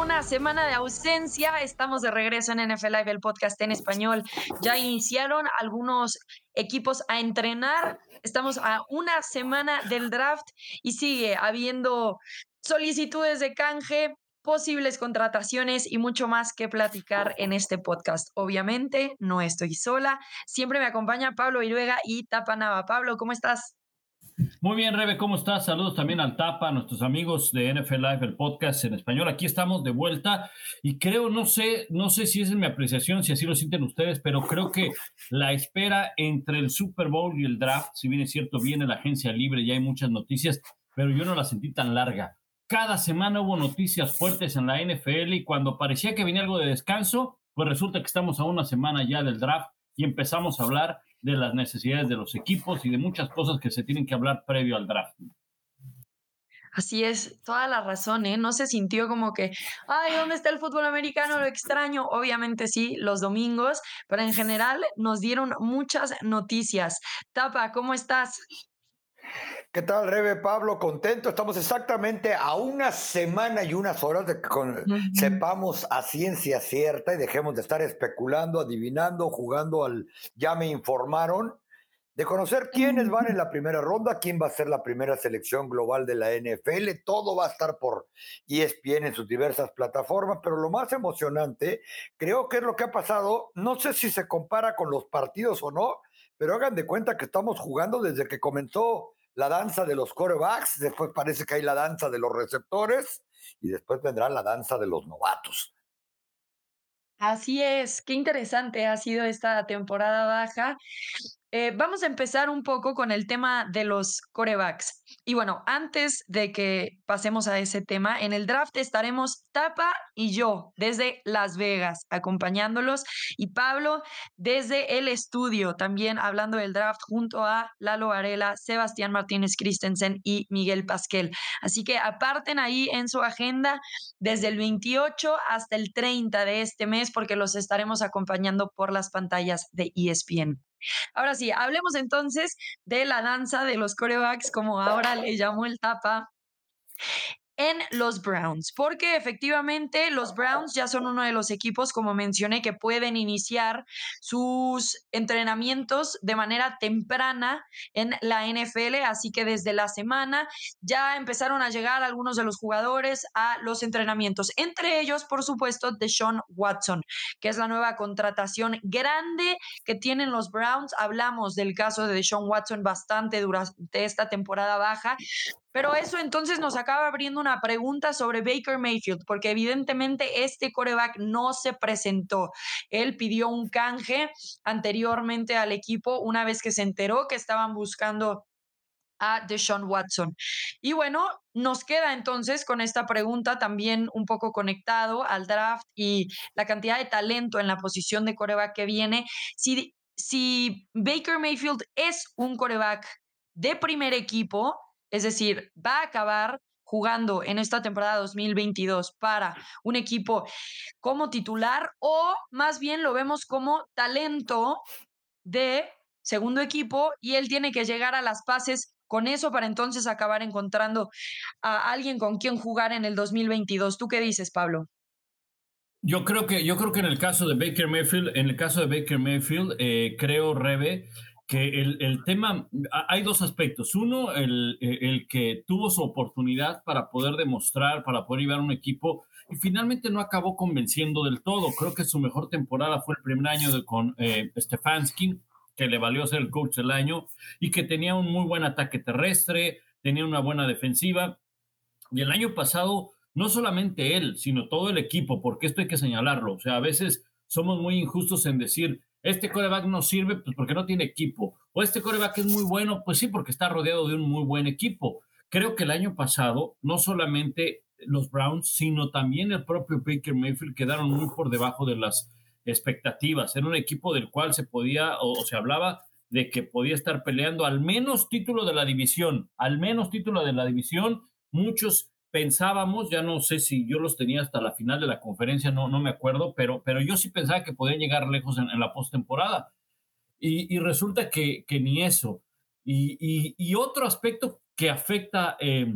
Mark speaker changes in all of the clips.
Speaker 1: una semana de ausencia, estamos de regreso en NFL Live, el podcast en español. Ya iniciaron algunos equipos a entrenar. Estamos a una semana del draft y sigue habiendo solicitudes de canje, posibles contrataciones y mucho más que platicar en este podcast. Obviamente, no estoy sola. Siempre me acompaña Pablo Iruega y Tapanaba. Pablo, ¿cómo estás?
Speaker 2: Muy bien, Rebe, ¿cómo estás? Saludos también al Tapa, a nuestros amigos de NFL Live, el podcast en español. Aquí estamos de vuelta y creo, no sé, no sé si esa es mi apreciación, si así lo sienten ustedes, pero creo que la espera entre el Super Bowl y el draft, si bien es cierto, viene la agencia libre, ya hay muchas noticias, pero yo no la sentí tan larga. Cada semana hubo noticias fuertes en la NFL y cuando parecía que venía algo de descanso, pues resulta que estamos a una semana ya del draft y empezamos a hablar de las necesidades de los equipos y de muchas cosas que se tienen que hablar previo al draft.
Speaker 1: Así es, toda la razón, ¿eh? No se sintió como que, ay, ¿dónde está el fútbol americano? Lo extraño. Obviamente sí, los domingos, pero en general nos dieron muchas noticias. Tapa, ¿cómo estás?
Speaker 3: ¿Qué tal, Rebe Pablo? Contento. Estamos exactamente a una semana y unas horas de que sepamos a ciencia cierta y dejemos de estar especulando, adivinando, jugando al ya me informaron, de conocer quiénes van en la primera ronda, quién va a ser la primera selección global de la NFL. Todo va a estar por ESPN en sus diversas plataformas, pero lo más emocionante creo que es lo que ha pasado. No sé si se compara con los partidos o no, pero hagan de cuenta que estamos jugando desde que comenzó la danza de los corebacks, después parece que hay la danza de los receptores y después vendrá la danza de los novatos.
Speaker 1: Así es, qué interesante ha sido esta temporada baja. Eh, vamos a empezar un poco con el tema de los corebacks. Y bueno, antes de que pasemos a ese tema, en el draft estaremos Tapa y yo desde Las Vegas acompañándolos y Pablo desde el estudio también hablando del draft junto a Lalo Varela, Sebastián Martínez Christensen y Miguel Pasquel. Así que aparten ahí en su agenda desde el 28 hasta el 30 de este mes porque los estaremos acompañando por las pantallas de ESPN. Ahora sí, hablemos entonces de la danza de los corebacks, como ahora le llamó el tapa en los Browns, porque efectivamente los Browns ya son uno de los equipos, como mencioné, que pueden iniciar sus entrenamientos de manera temprana en la NFL, así que desde la semana ya empezaron a llegar algunos de los jugadores a los entrenamientos, entre ellos, por supuesto, Deshaun Watson, que es la nueva contratación grande que tienen los Browns. Hablamos del caso de Deshaun Watson bastante durante esta temporada baja, pero eso entonces nos acaba abriendo una pregunta sobre Baker Mayfield, porque evidentemente este coreback no se presentó. Él pidió un canje anteriormente al equipo una vez que se enteró que estaban buscando a Deshaun Watson. Y bueno, nos queda entonces con esta pregunta también un poco conectado al draft y la cantidad de talento en la posición de coreback que viene. Si, si Baker Mayfield es un coreback de primer equipo, es decir, va a acabar jugando en esta temporada 2022 para un equipo como titular o más bien lo vemos como talento de segundo equipo y él tiene que llegar a las pases con eso para entonces acabar encontrando a alguien con quien jugar en el 2022. ¿Tú qué dices, Pablo?
Speaker 2: Yo creo que, yo creo que en el caso de Baker Mayfield, en el caso de Baker Mayfield, eh, creo, Rebe, que el, tema, hay dos aspectos. Uno, el, el, que tuvo su oportunidad para poder demostrar, para poder llevar un equipo y finalmente no acabó convenciendo del todo. Creo que su mejor temporada fue el primer año de, con eh, Stefanski, que le valió ser el coach del año y que tenía un muy buen ataque terrestre, tenía una buena defensiva. Y el año pasado, no solamente él, sino todo el equipo, porque esto hay que señalarlo. O sea, a veces somos muy injustos en decir, este coreback no sirve pues porque no tiene equipo. O este coreback es muy bueno, pues sí, porque está rodeado de un muy buen equipo. Creo que el año pasado, no solamente los Browns, sino también el propio Baker Mayfield quedaron muy por debajo de las expectativas. Era un equipo del cual se podía o, o se hablaba de que podía estar peleando al menos título de la división, al menos título de la división. Muchos pensábamos, ya no sé si yo los tenía hasta la final de la conferencia, no, no me acuerdo, pero, pero yo sí pensaba que podían llegar lejos en, la postemporada. Y, y, resulta que, que ni eso. Y, y, otro aspecto que afecta eh,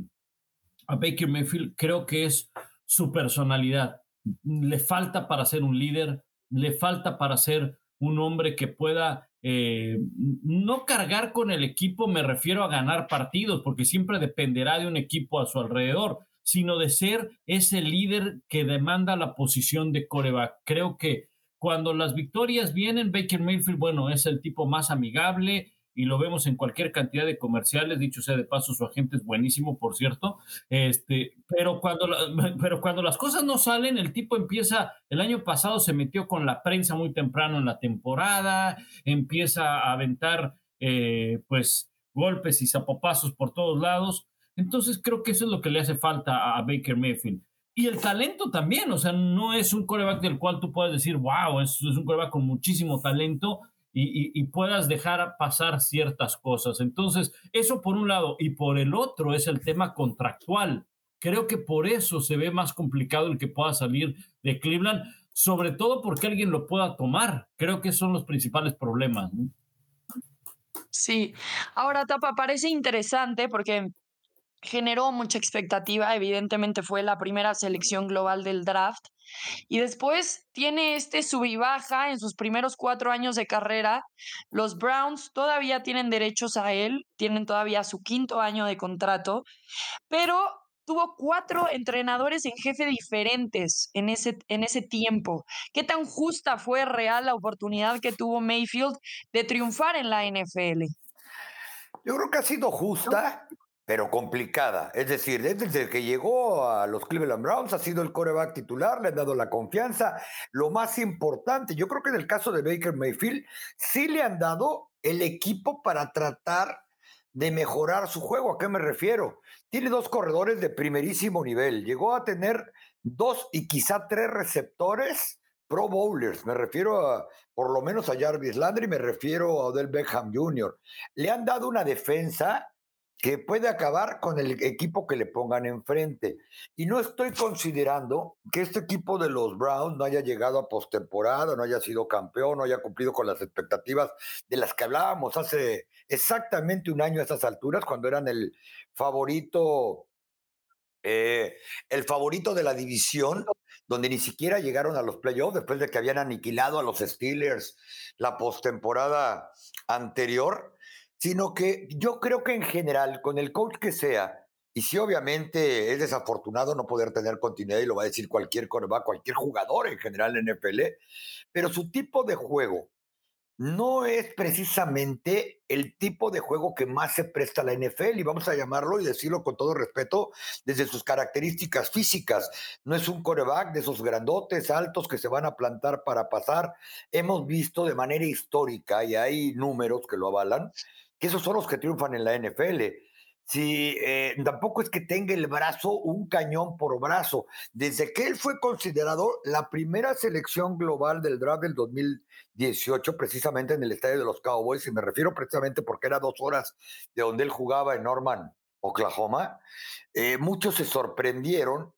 Speaker 2: a Baker Mayfield creo que es su personalidad. Le falta para ser un líder, le falta para ser un hombre que pueda eh, no cargar con el equipo, me refiero a ganar partidos, porque siempre dependerá de un equipo a su alrededor, sino de ser ese líder que demanda la posición de coreback. Creo que cuando las victorias vienen, Baker Mayfield, bueno, es el tipo más amigable, y lo vemos en cualquier cantidad de comerciales, dicho sea de paso, su agente es buenísimo, por cierto, este, pero, cuando pero cuando las cosas no salen, el tipo empieza, el año pasado se metió con la prensa muy temprano en la temporada, empieza a aventar eh, pues golpes y zapopazos por todos lados, entonces creo que eso es lo que le hace falta a Baker Mayfield. Y el talento también, o sea, no es un coreback del cual tú puedes decir, wow, es, es un coreback con muchísimo talento, y, puedas dejar pasar ciertas cosas. Entonces, eso por un lado. Y por el otro es el tema contractual. Creo que por eso se ve más complicado el que pueda salir de Cleveland, sobre todo porque alguien lo pueda tomar. Creo que son los principales problemas.
Speaker 1: Sí, ahora Tapa, parece interesante porque generó mucha expectativa, evidentemente fue la primera selección global del draft y después tiene este sub y baja en sus primeros cuatro años de carrera. Los Browns todavía tienen derechos a él, tienen todavía su quinto año de contrato, pero tuvo cuatro entrenadores en jefe diferentes en ese, en ese tiempo. ¿Qué tan justa fue real la oportunidad que tuvo Mayfield de triunfar en la NFL?
Speaker 3: Yo creo que ha sido justa pero complicada. Es decir, desde que llegó a los Cleveland Browns ha sido el coreback titular, le han dado la confianza. Lo más importante, yo creo que en el caso de Baker Mayfield, sí le han dado el equipo para tratar de mejorar su juego. ¿A qué me refiero? Tiene dos corredores de primerísimo nivel. Llegó a tener dos y quizá tres receptores pro bowlers. Me refiero a, por lo menos a Jarvis Landry, me refiero a Odell Beckham Jr. Le han dado una defensa que puede acabar con el equipo que le pongan enfrente. Y no estoy considerando que este equipo de los Browns no haya llegado a postemporada, no haya sido campeón, no haya cumplido con las expectativas de las que hablábamos hace exactamente un año a estas alturas, cuando eran el favorito, eh, el favorito de la división, donde ni siquiera llegaron a los playoffs después de que habían aniquilado a los Steelers la postemporada anterior sino que yo creo que en general, con el coach que sea, y si obviamente es desafortunado no poder tener continuidad, y lo va a decir cualquier coreback, cualquier jugador en general en NFL, pero su tipo de juego no es precisamente el tipo de juego que más se presta a la NFL, y vamos a llamarlo y decirlo con todo respeto, desde sus características físicas. No es un coreback de esos grandotes, altos que se van a plantar para pasar. Hemos visto de manera histórica, y hay números que lo avalan, que esos son los que triunfan en la NFL. Si eh, tampoco es que tenga el brazo un cañón por brazo. Desde que él fue considerado la primera selección global del draft del 2018, precisamente en el estadio de los Cowboys, y me refiero precisamente porque era dos horas de donde él jugaba en Norman, Oklahoma, eh, muchos se sorprendieron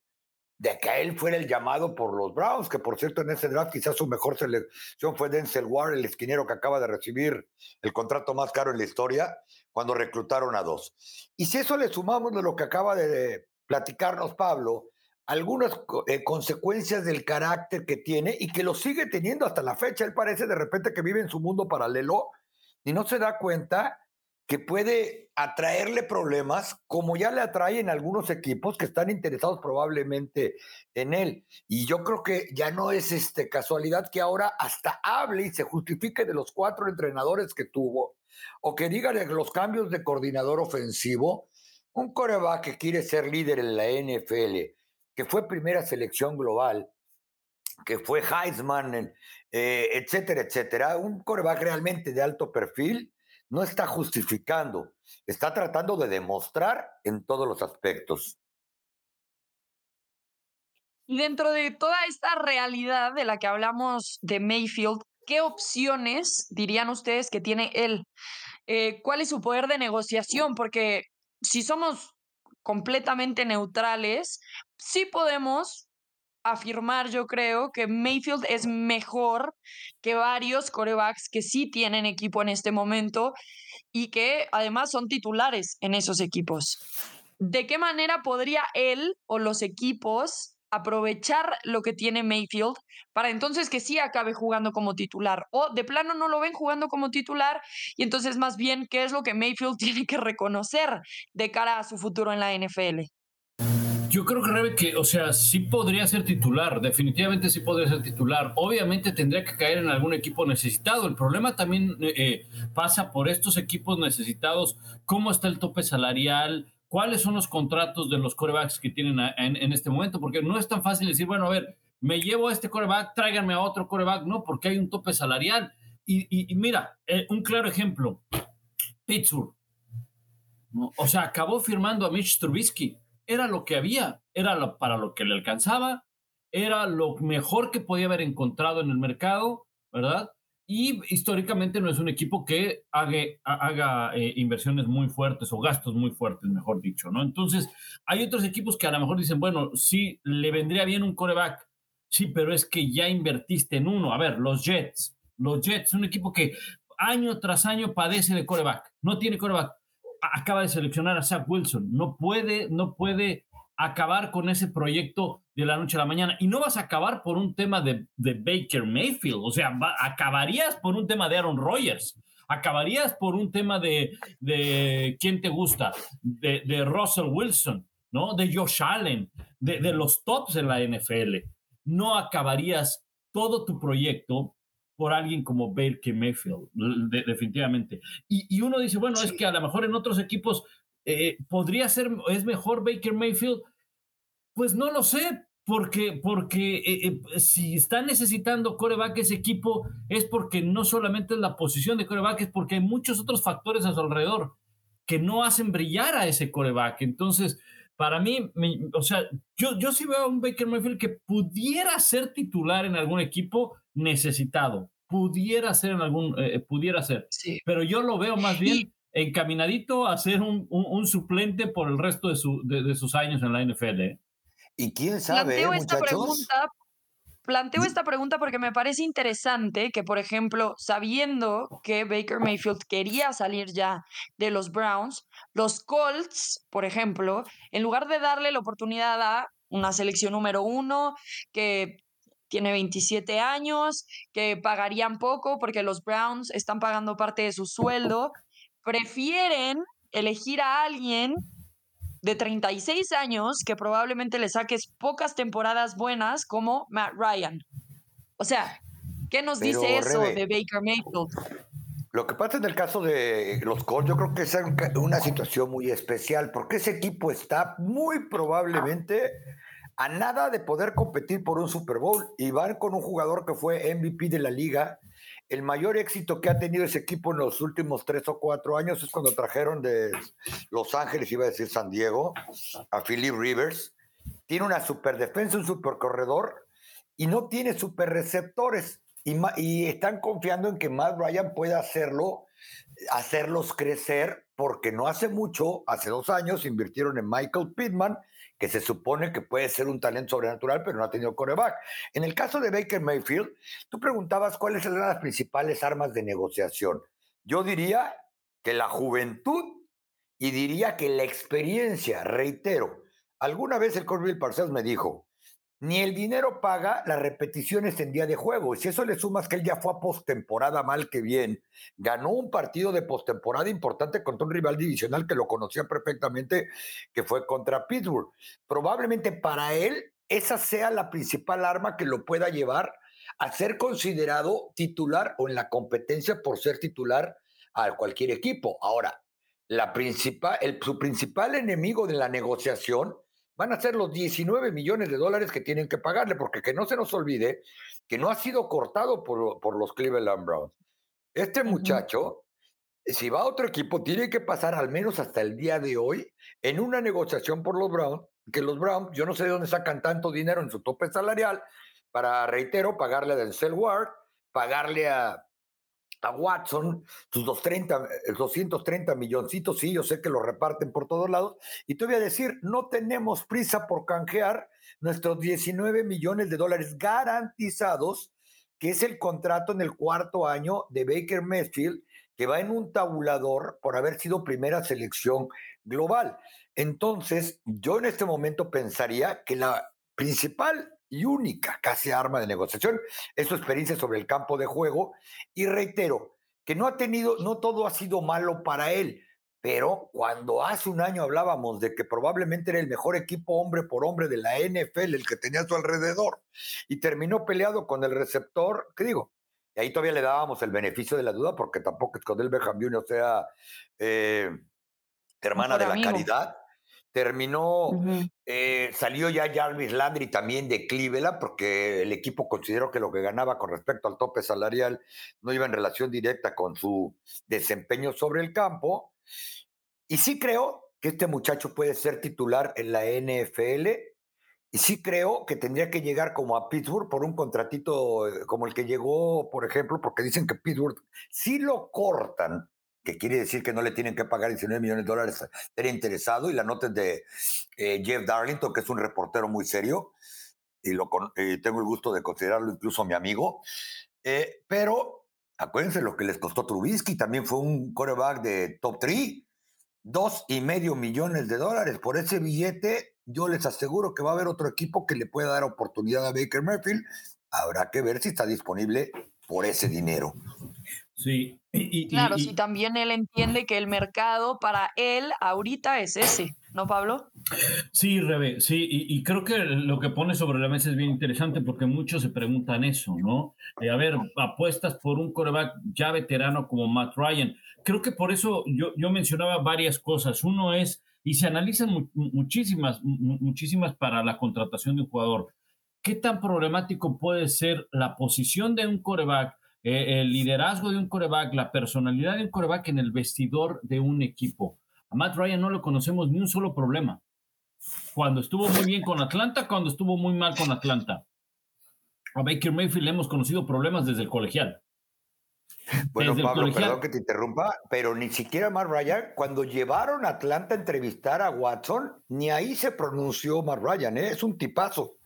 Speaker 3: de que él fuera el llamado por los Browns, que por cierto en ese draft quizás su mejor selección fue Denzel Ward, el esquinero que acaba de recibir el contrato más caro en la historia, cuando reclutaron a dos. Y si eso le sumamos de lo que acaba de platicarnos Pablo, algunas eh, consecuencias del carácter que tiene y que lo sigue teniendo hasta la fecha, él parece de repente que vive en su mundo paralelo y no se da cuenta que puede atraerle problemas, como ya le atraen algunos equipos que están interesados probablemente en él. Y yo creo que ya no es este, casualidad que ahora hasta hable y se justifique de los cuatro entrenadores que tuvo, o que diga los cambios de coordinador ofensivo. Un coreback que quiere ser líder en la NFL, que fue primera selección global, que fue Heisman, eh, etcétera, etcétera. Un coreback realmente de alto perfil no está justificando, está tratando de demostrar en todos los aspectos.
Speaker 1: Y dentro de toda esta realidad de la que hablamos de Mayfield, ¿qué opciones dirían ustedes que tiene él? Eh, ¿Cuál es su poder de negociación? Porque si somos completamente neutrales, sí podemos afirmar, yo creo, que Mayfield es mejor que varios corebacks que sí tienen equipo en este momento y que además son titulares en esos equipos. ¿De qué manera podría él o los equipos aprovechar lo que tiene Mayfield para entonces que sí acabe jugando como titular o de plano no lo ven jugando como titular y entonces más bien qué es lo que Mayfield tiene que reconocer de cara a su futuro en la NFL.
Speaker 2: Yo creo que Rebe que, o sea, sí podría ser titular, definitivamente sí podría ser titular. Obviamente tendría que caer en algún equipo necesitado. El problema también eh, pasa por estos equipos necesitados, cómo está el tope salarial, cuáles son los contratos de los corebacks que tienen en, este momento, porque no es tan fácil decir, bueno, a ver, me llevo a este coreback, tráiganme a otro coreback, no, porque hay un tope salarial. Y, mira, eh, un claro ejemplo, Pittsburgh. O sea, acabó firmando a Mitch Trubisky. Era lo que había, era para lo que le alcanzaba, era lo mejor que podía haber encontrado en el mercado, ¿verdad? y históricamente no es un equipo que haga, haga eh, inversiones muy fuertes o gastos muy fuertes, mejor dicho, ¿no? Entonces, hay otros equipos que a lo mejor dicen, bueno, sí, le vendría bien un coreback, sí, pero es que ya invertiste en uno. A ver, los Jets, los Jets, un equipo que año tras año padece de coreback, no tiene coreback, acaba de seleccionar a Zach Wilson, no puede, no puede acabar con ese proyecto de la noche a la mañana. Y no vas a acabar por un tema de, Baker Mayfield, o sea, acabarías por un tema de Aaron Rodgers, acabarías por un tema de, ¿quién te gusta? De, Russell Wilson, ¿no? De Josh Allen, de los tops en la NFL. No acabarías todo tu proyecto por alguien como Baker Mayfield, definitivamente. Y, uno dice, bueno, es que a lo mejor en otros equipos eh, ¿Podría ser, es mejor Baker Mayfield? Pues no lo sé, porque, porque eh, eh, si está necesitando coreback ese equipo es porque no solamente es la posición de coreback, es porque hay muchos otros factores a su alrededor que no hacen brillar a ese coreback. Entonces, para mí, o sea, yo, yo sí veo a un Baker Mayfield que pudiera ser titular en algún equipo necesitado, pudiera ser en algún, pudiera ser, pero yo lo veo más bien encaminadito a ser un, un, suplente por el resto de, su, de, sus años en la NFL. ¿eh?
Speaker 3: Y quién sabe, planteo esta
Speaker 1: pregunta, planteo esta pregunta porque me parece interesante que, por ejemplo, sabiendo que Baker Mayfield quería salir ya de los Browns, los Colts, por ejemplo, en lugar de darle la oportunidad a una selección número uno que tiene 27 años, que pagarían poco porque los Browns están pagando parte de su sueldo prefieren elegir a alguien de 36 años que probablemente le saques pocas temporadas buenas como Matt Ryan. O sea, ¿qué nos dice eso de Baker Mayfield?
Speaker 3: Lo que pasa en el caso de los Colts, yo creo que es una situación muy especial, porque ese equipo está muy probablemente a nada de poder competir por un Super Bowl y van con un jugador que fue MVP de la liga el mayor éxito que ha tenido ese equipo en los últimos tres o cuatro años es cuando trajeron de Los Ángeles, iba a decir San Diego, a Philip Rivers. Tiene una super defensa, un super corredor y no tiene super receptores. Y, están confiando en que Matt Ryan pueda hacerlo, hacerlos crecer, porque no hace mucho, hace dos años, invirtieron en Michael Pittman que se supone que puede ser un talento sobrenatural, pero no ha tenido coreback. En el caso de Baker Mayfield, tú preguntabas cuáles son las principales armas de negociación. Yo diría que la juventud y diría que la experiencia, reitero. Alguna vez el Corville Parcells me dijo, ni el dinero paga las repeticiones en día de juego. Y si eso le sumas que él ya fue a postemporada mal que bien, ganó un partido de postemporada importante contra un rival divisional que lo conocía perfectamente, que fue contra Pittsburgh. Probablemente para él esa sea la principal arma que lo pueda llevar a ser considerado titular o en la competencia por ser titular a cualquier equipo. Ahora, la principal, el, su principal enemigo de la negociación van a ser los 19 millones de dólares que tienen que pagarle, porque que no se nos olvide que no ha sido cortado por, por los Cleveland Browns. Este muchacho, si va a otro equipo, tiene que pasar al menos hasta el día de hoy en una negociación por los Browns, que los Browns, yo no sé de dónde sacan tanto dinero en su tope salarial, para, reitero, pagarle a Denzel Ward, pagarle a, a Watson, sus 230 eh, milloncitos, sí, yo sé que lo reparten por todos lados, y te voy a decir, no tenemos prisa por canjear nuestros 19 millones de dólares garantizados, que es el contrato en el cuarto año de Baker Mayfield, que va en un tabulador por haber sido primera selección global. Entonces, yo en este momento pensaría que la principal y única casi arma de negociación es su experiencia sobre el campo de juego. Y reitero que no ha tenido, no todo ha sido malo para él, pero cuando hace un año hablábamos de que probablemente era el mejor equipo hombre por hombre de la NFL, el que tenía a su alrededor, y terminó peleado con el receptor, ¿qué digo? Y ahí todavía le dábamos el beneficio de la duda, porque tampoco es que Odell Beckham Jr. sea eh, hermana de la caridad. Terminó, eh, salió ya Jarvis Landry también de Cleveland, porque el equipo consideró que lo que ganaba con respecto al tope salarial no iba en relación directa con su desempeño sobre el campo. Y sí creo que este muchacho puede ser titular en la NFL. Y sí creo que tendría que llegar como a Pittsburgh por un contratito eh, como el que llegó, por ejemplo, porque dicen que Pittsburgh, si lo cortan, que quiere decir que no le tienen que pagar 19 millones de dólares, estaría interesado. Y la nota es de eh, Jeff Darlington, que es un reportero muy serio, y lo tengo el gusto de considerarlo incluso mi amigo. Eh, pero acuérdense lo que les costó Trubisky, también fue un coreback de top 3, dos y medio millones de dólares. Por ese billete, yo les aseguro que va a haber otro equipo que le pueda dar oportunidad a Baker Mayfield. Habrá que ver si está disponible por ese dinero.
Speaker 2: Sí.
Speaker 1: Y, claro, si también él entiende que el mercado para él ahorita es ese, ¿no, Pablo?
Speaker 2: Sí, Rebe, sí, y, creo que lo que pone sobre la mesa es bien interesante porque muchos se preguntan eso, ¿no? Eh, a ver, apuestas por un coreback ya veterano como Matt Ryan. Creo que por eso yo, yo mencionaba varias cosas. Uno es, y se analizan muchísimas, muchísimas para la contratación de un jugador. ¿Qué tan problemático puede ser la posición de un coreback? Eh, el liderazgo de un coreback, la personalidad de un coreback en el vestidor de un equipo. A Matt Ryan no lo conocemos ni un solo problema. Cuando estuvo muy bien con Atlanta, cuando estuvo muy mal con Atlanta. A Baker Mayfield le hemos conocido problemas desde el colegial.
Speaker 3: Bueno, Pablo, perdón que te interrumpa, pero ni siquiera Matt Ryan, cuando llevaron a Atlanta a entrevistar a Watson, ni ahí se pronunció Matt Ryan, ¿eh? es un tipazo.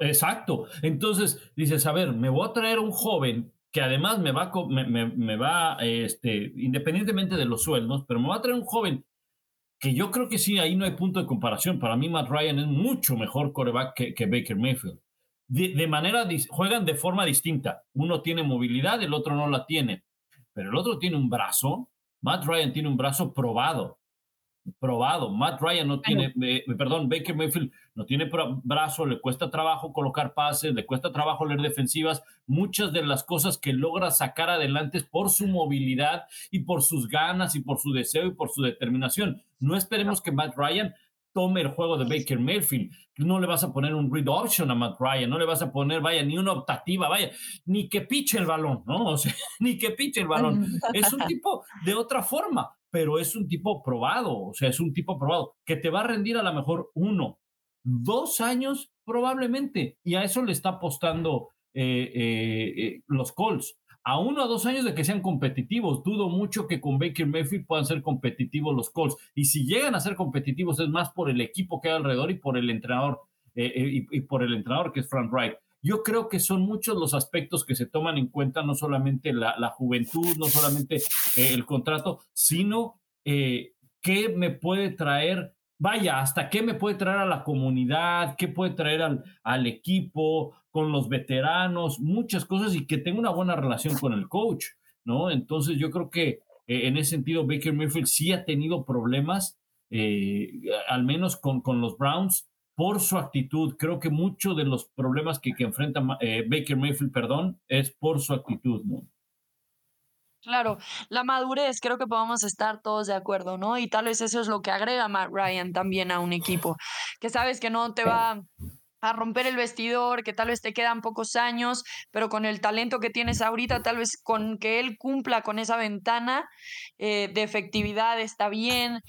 Speaker 2: Exacto. Entonces dices, a ver, me voy a traer un joven que además me va, me, va este, independientemente de los sueldos, pero me va a traer un joven que yo creo que sí, ahí no hay punto de comparación. Para mí, Matt Ryan es mucho mejor coreback que, Baker Mayfield. De, manera, juegan de forma distinta. Uno tiene movilidad, el otro no la tiene. Pero el otro tiene un brazo. Matt Ryan tiene un brazo probado probado. Matt Ryan no tiene, eh, perdón, Baker Mayfield no tiene brazo, le cuesta trabajo colocar pases, le cuesta trabajo leer defensivas. Muchas de las cosas que logra sacar adelante es por su movilidad y por sus ganas y por su deseo y por su determinación. No esperemos que Matt Ryan tome el juego de Baker Mayfield. No le vas a poner un read option a Matt Ryan, no le vas a poner, vaya, ni una optativa, vaya, ni que piche el balón, ¿no? O sea, ni que piche el balón. Es un tipo de otra forma pero es un tipo probado, o sea, es un tipo probado, que te va a rendir a lo mejor uno, dos años probablemente, y a eso le está apostando eh, eh, eh, los Colts. A uno o dos años de que sean competitivos. Dudo mucho que con Baker Mayfield puedan ser competitivos los Colts. Y si llegan a ser competitivos es más por el equipo que hay alrededor y por el entrenador, y, por el entrenador que es Frank Wright. Yo creo que son muchos los aspectos que se toman en cuenta, no solamente la, juventud, no solamente el contrato, sino eh, qué me puede traer, vaya, hasta qué me puede traer a la comunidad, qué puede traer al, al equipo, con los veteranos, muchas cosas y que tenga una buena relación con el coach, ¿no? Entonces yo creo que eh, en ese sentido Baker Mayfield sí ha tenido problemas, al menos con, con los Browns, por su actitud. Creo que muchos de los problemas que, que enfrenta eh, Baker Mayfield, perdón, es por su actitud, ¿no?
Speaker 1: Claro, la madurez, creo que podemos estar todos de acuerdo, ¿no? Y tal vez eso es lo que agrega Matt Ryan también a un equipo, que sabes que no te va a romper el vestidor, que tal vez te quedan pocos años, pero con el talento que tienes ahorita, tal vez con que él cumpla con esa ventana eh, de efectividad está bien.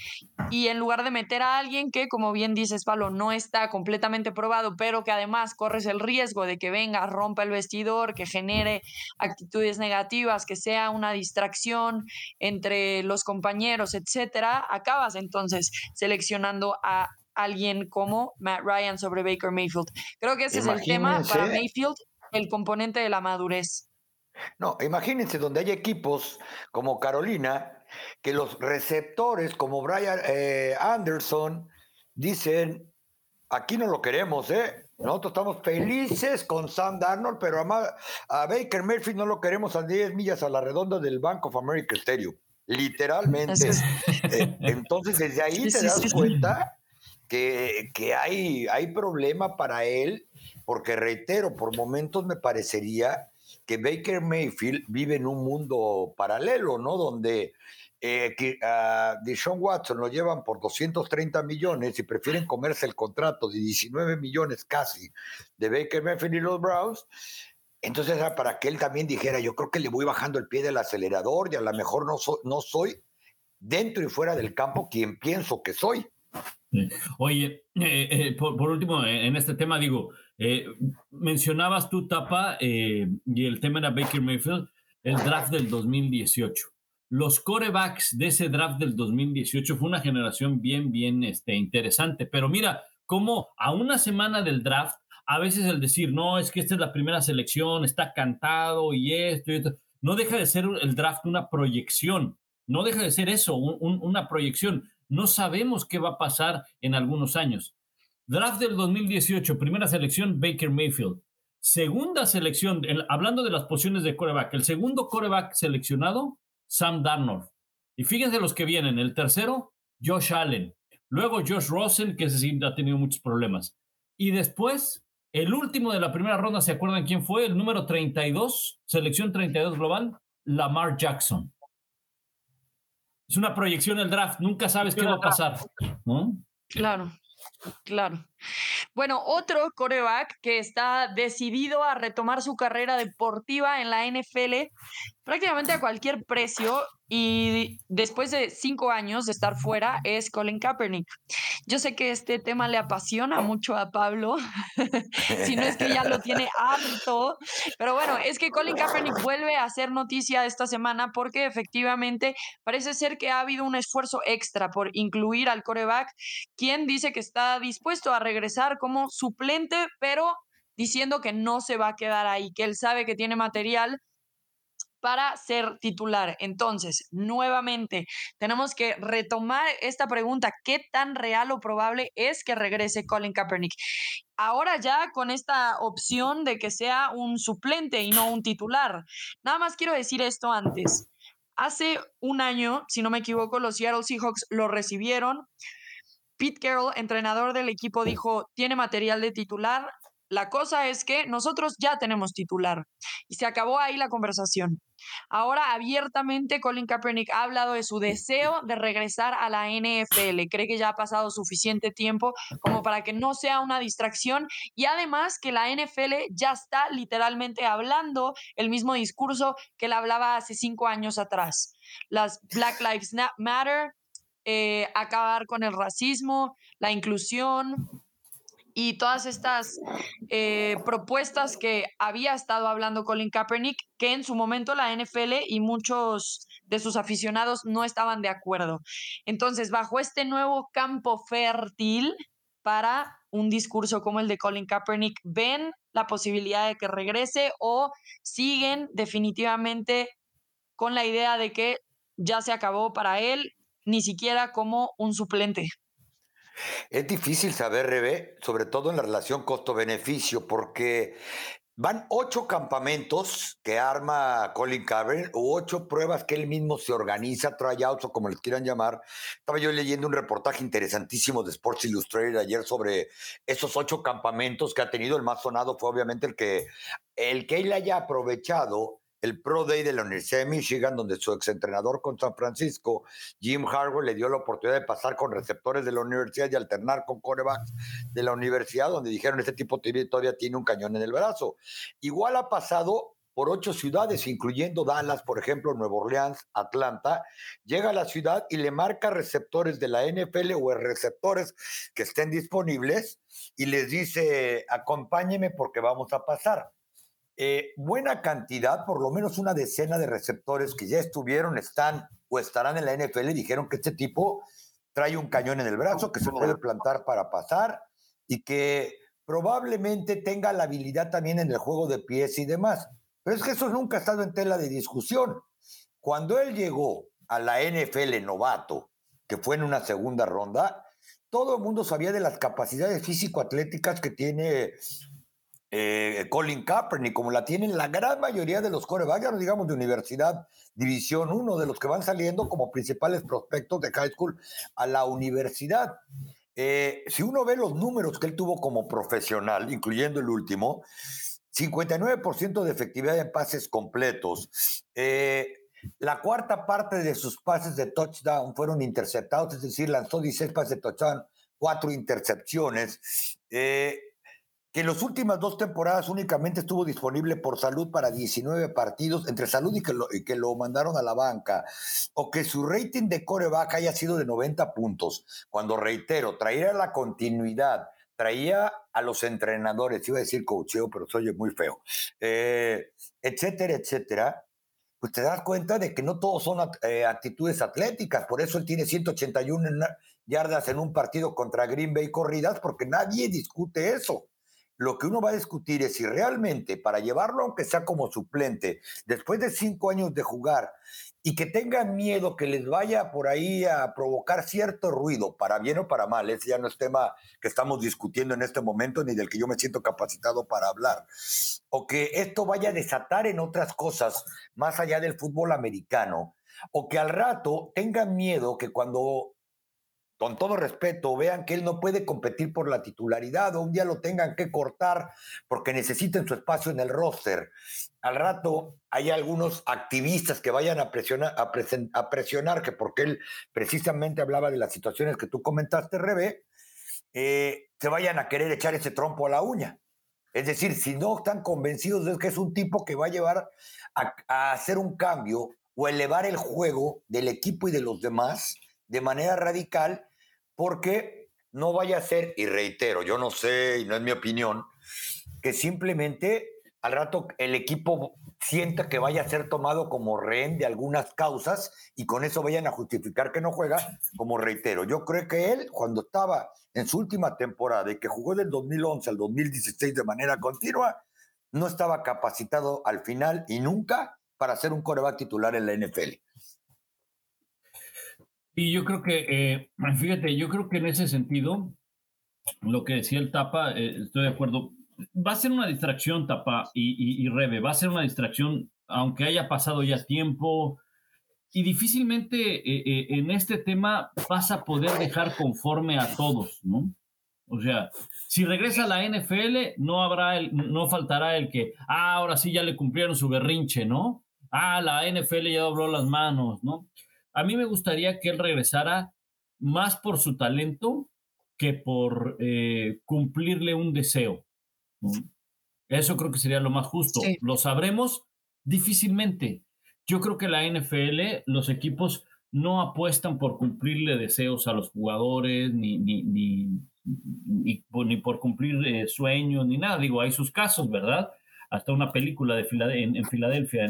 Speaker 1: Y en lugar de meter a alguien que, como bien dices, Pablo, no está completamente probado, pero que además corres el riesgo de que venga, rompa el vestidor, que genere actitudes negativas, que sea una distracción entre los compañeros, etcétera, acabas entonces seleccionando a alguien como Matt Ryan sobre Baker Mayfield. Creo que ese es el tema para Mayfield, el componente de la madurez.
Speaker 3: No, imagínense donde hay equipos como Carolina, que los receptores como Brian eh, Anderson dicen, aquí no lo queremos, ¿eh? Nosotros estamos felices con Sam Darnold, pero a, a Baker Murphy no lo queremos a 10 millas a la redonda del Bank of America Stadium. Literalmente. Eh, entonces, desde ahí te das cuenta que, hay, hay problema para él, porque reitero, por momentos me parecería que Baker Mayfield vive en un mundo paralelo, ¿no? Donde eh, que a Deshaun Watson lo llevan por 230 millones y prefieren comerse el contrato de 19 millones casi de Baker Mayfield y los Browns. Entonces era para que él también dijera, yo creo que le voy bajando el pie del acelerador y a lo mejor no, no soy dentro y fuera del campo quien pienso que soy.
Speaker 2: Oye, eh, eh, por, último, en este tema digo, mencionabas tu Tapa, y el tema era Baker Mayfield, el draft del 2018 los corebacks de ese draft del 2018 fue una generación bien, bien este, interesante. Pero mira, cómo a una semana del draft, a veces el decir, no, es que esta es la primera selección, está cantado y esto y esto, no deja de ser el draft una proyección, no deja de ser eso, una proyección. No sabemos qué va a pasar en algunos años. Draft del 2018, primera selección, Baker Mayfield. Segunda selección, hablando de las posiciones de coreback, el segundo coreback seleccionado, Sam Darnold. Y fíjense los que vienen. El tercero, Josh Allen. Luego Josh Rosen, que sí ha tenido muchos problemas. Y después, el último de la primera ronda, ¿se acuerdan quién fue? El número 32, selección 32 global, Lamar Jackson. Es una proyección del draft, nunca sabes qué va a pasar.
Speaker 1: Claro, claro. Bueno, otro coreback que está decidido a retomar su carrera deportiva en la NFL prácticamente a cualquier precio y después de cinco años de estar fuera es Colin Kaepernick. Yo sé que este tema le apasiona mucho a Pablo, si no es que ya lo tiene harto, pero bueno, es que Colin Kaepernick vuelve a hacer noticia esta semana porque efectivamente parece ser que ha habido un esfuerzo extra por incluir al coreback, quien dice que está dispuesto a regresar como suplente, pero diciendo que no se va a quedar ahí, que él sabe que tiene material para ser titular. Entonces, nuevamente, tenemos que retomar esta pregunta, ¿qué tan real o probable es que regrese Colin Kaepernick? Ahora ya con esta opción de que sea un suplente y no un titular. Nada más quiero decir esto antes. Hace un año, si no me equivoco, los Seattle Seahawks lo recibieron. Pete Carroll, entrenador del equipo, dijo, tiene material de titular. La cosa es que nosotros ya tenemos titular y se acabó ahí la conversación. Ahora abiertamente Colin Kaepernick ha hablado de su deseo de regresar a la NFL. Cree que ya ha pasado suficiente tiempo como para que no sea una distracción y además que la NFL ya está literalmente hablando el mismo discurso que él hablaba hace cinco años atrás. Las Black Lives Matter, eh, acabar con el racismo, la inclusión, y todas estas eh, propuestas que había estado hablando Colin Kaepernick, que en su momento la NFL y muchos de sus aficionados no estaban de acuerdo. Entonces, bajo este nuevo campo fértil para un discurso como el de Colin Kaepernick, ¿ven la posibilidad de que regrese o siguen definitivamente con la idea de que ya se acabó para él, ni siquiera como un suplente?
Speaker 3: Es difícil saber, Rebe, sobre todo en la relación costo-beneficio, porque van ocho campamentos que arma Colin Kaepernick, o ocho pruebas que él mismo se organiza, tryouts o como les quieran llamar. Estaba yo leyendo un reportaje interesantísimo de Sports Illustrated ayer sobre esos ocho campamentos que ha tenido. El más sonado fue obviamente el que, el que él haya aprovechado el Pro Day de la Universidad de Michigan, donde su exentrenador con San Francisco, Jim Harbaugh, le dio la oportunidad de pasar con receptores de la universidad y alternar con corebacks de la universidad, donde dijeron, este tipo todavía tiene un cañón en el brazo. Igual ha pasado por ocho ciudades, incluyendo Dallas, por ejemplo, Nueva Orleans, Atlanta, llega a la ciudad y le marca receptores de la NFL o receptores que estén disponibles y les dice, acompáñeme porque vamos a pasar. Eh, buena cantidad, por lo menos una decena de receptores que ya estuvieron, están o estarán en la NFL, dijeron que este tipo trae un cañón en el brazo, que se puede plantar para pasar y que probablemente tenga la habilidad también en el juego de pies y demás. Pero es que eso nunca ha estado en tela de discusión. Cuando él llegó a la NFL novato, que fue en una segunda ronda, todo el mundo sabía de las capacidades físico-atléticas que tiene eh, Colin Kaepernick, como la tienen la gran mayoría de los corebacks, digamos de universidad, división 1, de los que van saliendo como principales prospectos de high school a la universidad. Eh, si uno ve los números que él tuvo como profesional, incluyendo el último, 59% de efectividad en pases completos. Eh, la cuarta parte de sus pases de touchdown fueron interceptados, es decir, lanzó 16 pases de touchdown, cuatro intercepciones. Eh, que en las últimas dos temporadas únicamente estuvo disponible por salud para 19 partidos, entre salud y que, lo, y que lo mandaron a la banca, o que su rating de coreback haya sido de 90 puntos, cuando reitero, traía la continuidad, traía a los entrenadores, iba a decir coacheo, pero soy muy feo, eh, etcétera, etcétera, pues te das cuenta de que no todos son eh, actitudes atléticas, por eso él tiene 181 yardas en un partido contra Green Bay corridas, porque nadie discute eso. Lo que uno va a discutir es si realmente para llevarlo, aunque sea como suplente, después de cinco años de jugar y que tengan miedo que les vaya por ahí a provocar cierto ruido, para bien o para mal, ese ya no es tema que estamos discutiendo en este momento ni del que yo me siento capacitado para hablar, o que esto vaya a desatar en otras cosas más allá del fútbol americano, o que al rato tengan miedo que cuando con todo respeto, vean que él no puede competir por la titularidad o un día lo tengan que cortar porque necesiten su espacio en el roster. Al rato hay algunos activistas que vayan a presionar, a, presionar que porque él precisamente hablaba de las situaciones que tú comentaste, Rebe, eh, se vayan a querer echar ese trompo a la uña. Es decir, si no están convencidos de que es un tipo que va a llevar a, a hacer un cambio o elevar el juego del equipo y de los demás de manera radical, porque no vaya a ser, y reitero, yo no sé, y no es mi opinión, que simplemente al rato el equipo sienta que vaya a ser tomado como rehén de algunas causas y con eso vayan a justificar que no juega, como reitero. Yo creo que él, cuando estaba en su última temporada y que jugó del 2011 al 2016 de manera continua, no estaba capacitado al final y nunca para ser un coreback titular en la NFL.
Speaker 2: Y yo creo que, eh, fíjate, yo creo que en ese sentido, lo que decía el Tapa, eh, estoy de acuerdo, va a ser una distracción, Tapa y, y, Rebe, va a ser una distracción, aunque haya pasado ya tiempo, y difícilmente eh, en este tema vas a poder dejar conforme a todos, ¿no? O sea, si regresa a la NFL, no habrá el, no faltará el que, ah, ahora sí ya le cumplieron su berrinche, ¿no? Ah, la NFL ya dobló las manos, ¿no? A mí me gustaría que él regresara más por su talento que por eh, cumplirle un deseo. Eso creo que sería lo más justo. Lo sabremos difícilmente. Yo creo que la NFL, los equipos no apuestan por cumplirle deseos a los jugadores, ni, ni, ni, ni, por cumplir eh, sueños, ni nada. Digo, hay sus casos, ¿verdad? Hasta una película de en, Filadelfia,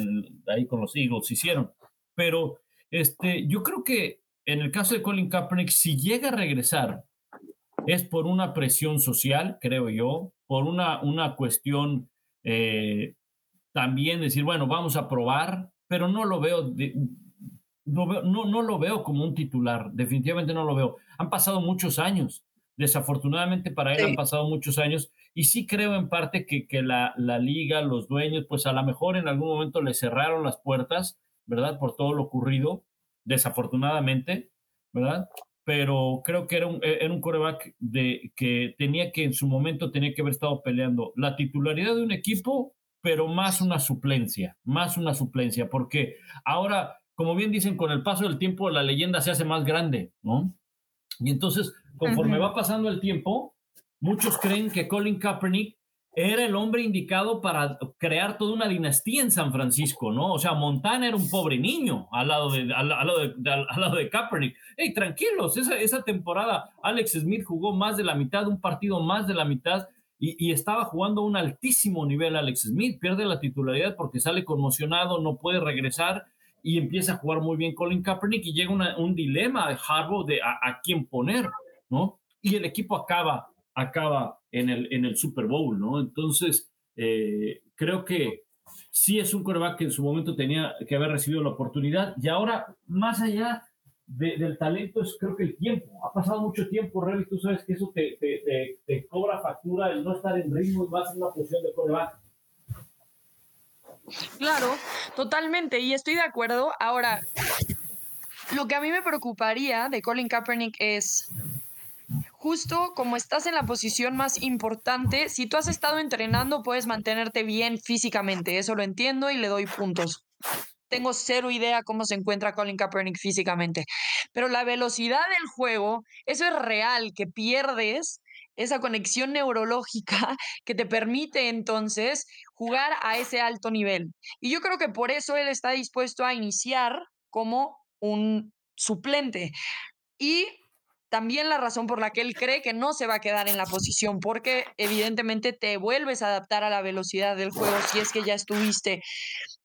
Speaker 2: ahí con los Eagles hicieron. Pero este, yo creo que en el caso de Colin Kaepernick, si llega a regresar, es por una presión social, creo yo, por una, una cuestión eh, también decir, bueno, vamos a probar, pero no lo veo, no, no, lo veo como un titular, definitivamente no lo veo. Han pasado muchos años, desafortunadamente para él han pasado muchos años, y sí creo en parte que, que la, la liga, los dueños, pues a lo mejor en algún momento le cerraron las puertas ¿verdad? Por todo lo ocurrido, desafortunadamente, ¿verdad? Pero creo que era un, e, era un coreback de, que tenía que en su momento tenía que haber estado peleando la titularidad de un equipo, pero más una suplencia, más una suplencia, porque ahora, como bien dicen, con el paso del tiempo la leyenda se hace más grande, ¿no? Y entonces, conforme va pasando el tiempo, muchos creen que Colin Kaepernick era el hombre indicado para crear toda una dinastía en San Francisco, ¿no? O sea, Montana era un pobre niño al lado de, al, lado de, al, lado de Kaepernick. ¡Ey, tranquilos! Esa, esa temporada Alex Smith jugó más de la mitad, un partido más de la mitad, y, y, estaba jugando a un altísimo nivel Alex Smith. Pierde la titularidad porque sale conmocionado, no puede regresar y empieza a jugar muy bien Colin Kaepernick y llega un dilema de Harbaugh de a, a quién poner, ¿no? Y el equipo acaba acaba en el, en el Super Bowl, ¿no? Entonces, eh, creo que sí es un coreback que en su momento tenía que haber recibido la oportunidad y ahora, más allá del talento es creo que el tiempo. Ha pasado mucho tiempo, Revi, tú sabes que eso te, te, te, cobra factura el no estar en ritmo y más en una posición de coreback.
Speaker 1: Claro, totalmente, y estoy de acuerdo. Ahora, lo que a mí me preocuparía de Colin Kaepernick es justo como estás en la posición más importante, si tú has estado entrenando, puedes mantenerte bien físicamente. Eso lo entiendo y le doy puntos. Tengo cero idea cómo se encuentra Colin Kaepernick físicamente. Pero la velocidad del juego, eso es real, que pierdes esa conexión neurológica que te permite entonces jugar a ese alto nivel. Y yo creo que por eso él está dispuesto a iniciar como un suplente. Y también la razón por la que él cree que no se va a quedar en la posición, porque evidentemente te vuelves a adaptar a la velocidad del juego si es que ya estuviste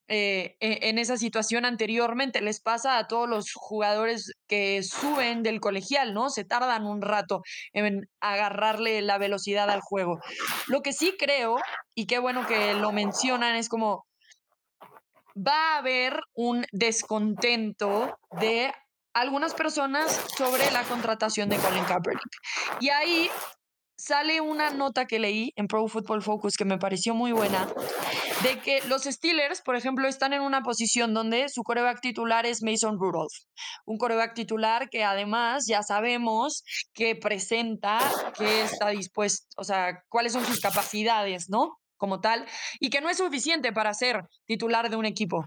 Speaker 1: eh, e, en esa situación anteriormente. Les pasa a todos los jugadores que suben del colegial, ¿no? Se tardan un rato en agarrarle la velocidad al juego. Lo que sí creo, y qué bueno que lo mencionan, es como va a haber un descontento de algunas personas sobre la contratación de Colin Kaepernick. Y ahí sale una nota que leí en Pro Football Focus que me pareció muy buena, de que los Steelers, por ejemplo, están en una posición donde su coreback titular es Mason Rudolph, un coreback titular que además ya sabemos que presenta que está dispuesto, o sea, cuáles son sus capacidades, ¿no? Como tal, y que no es suficiente para ser titular de un equipo.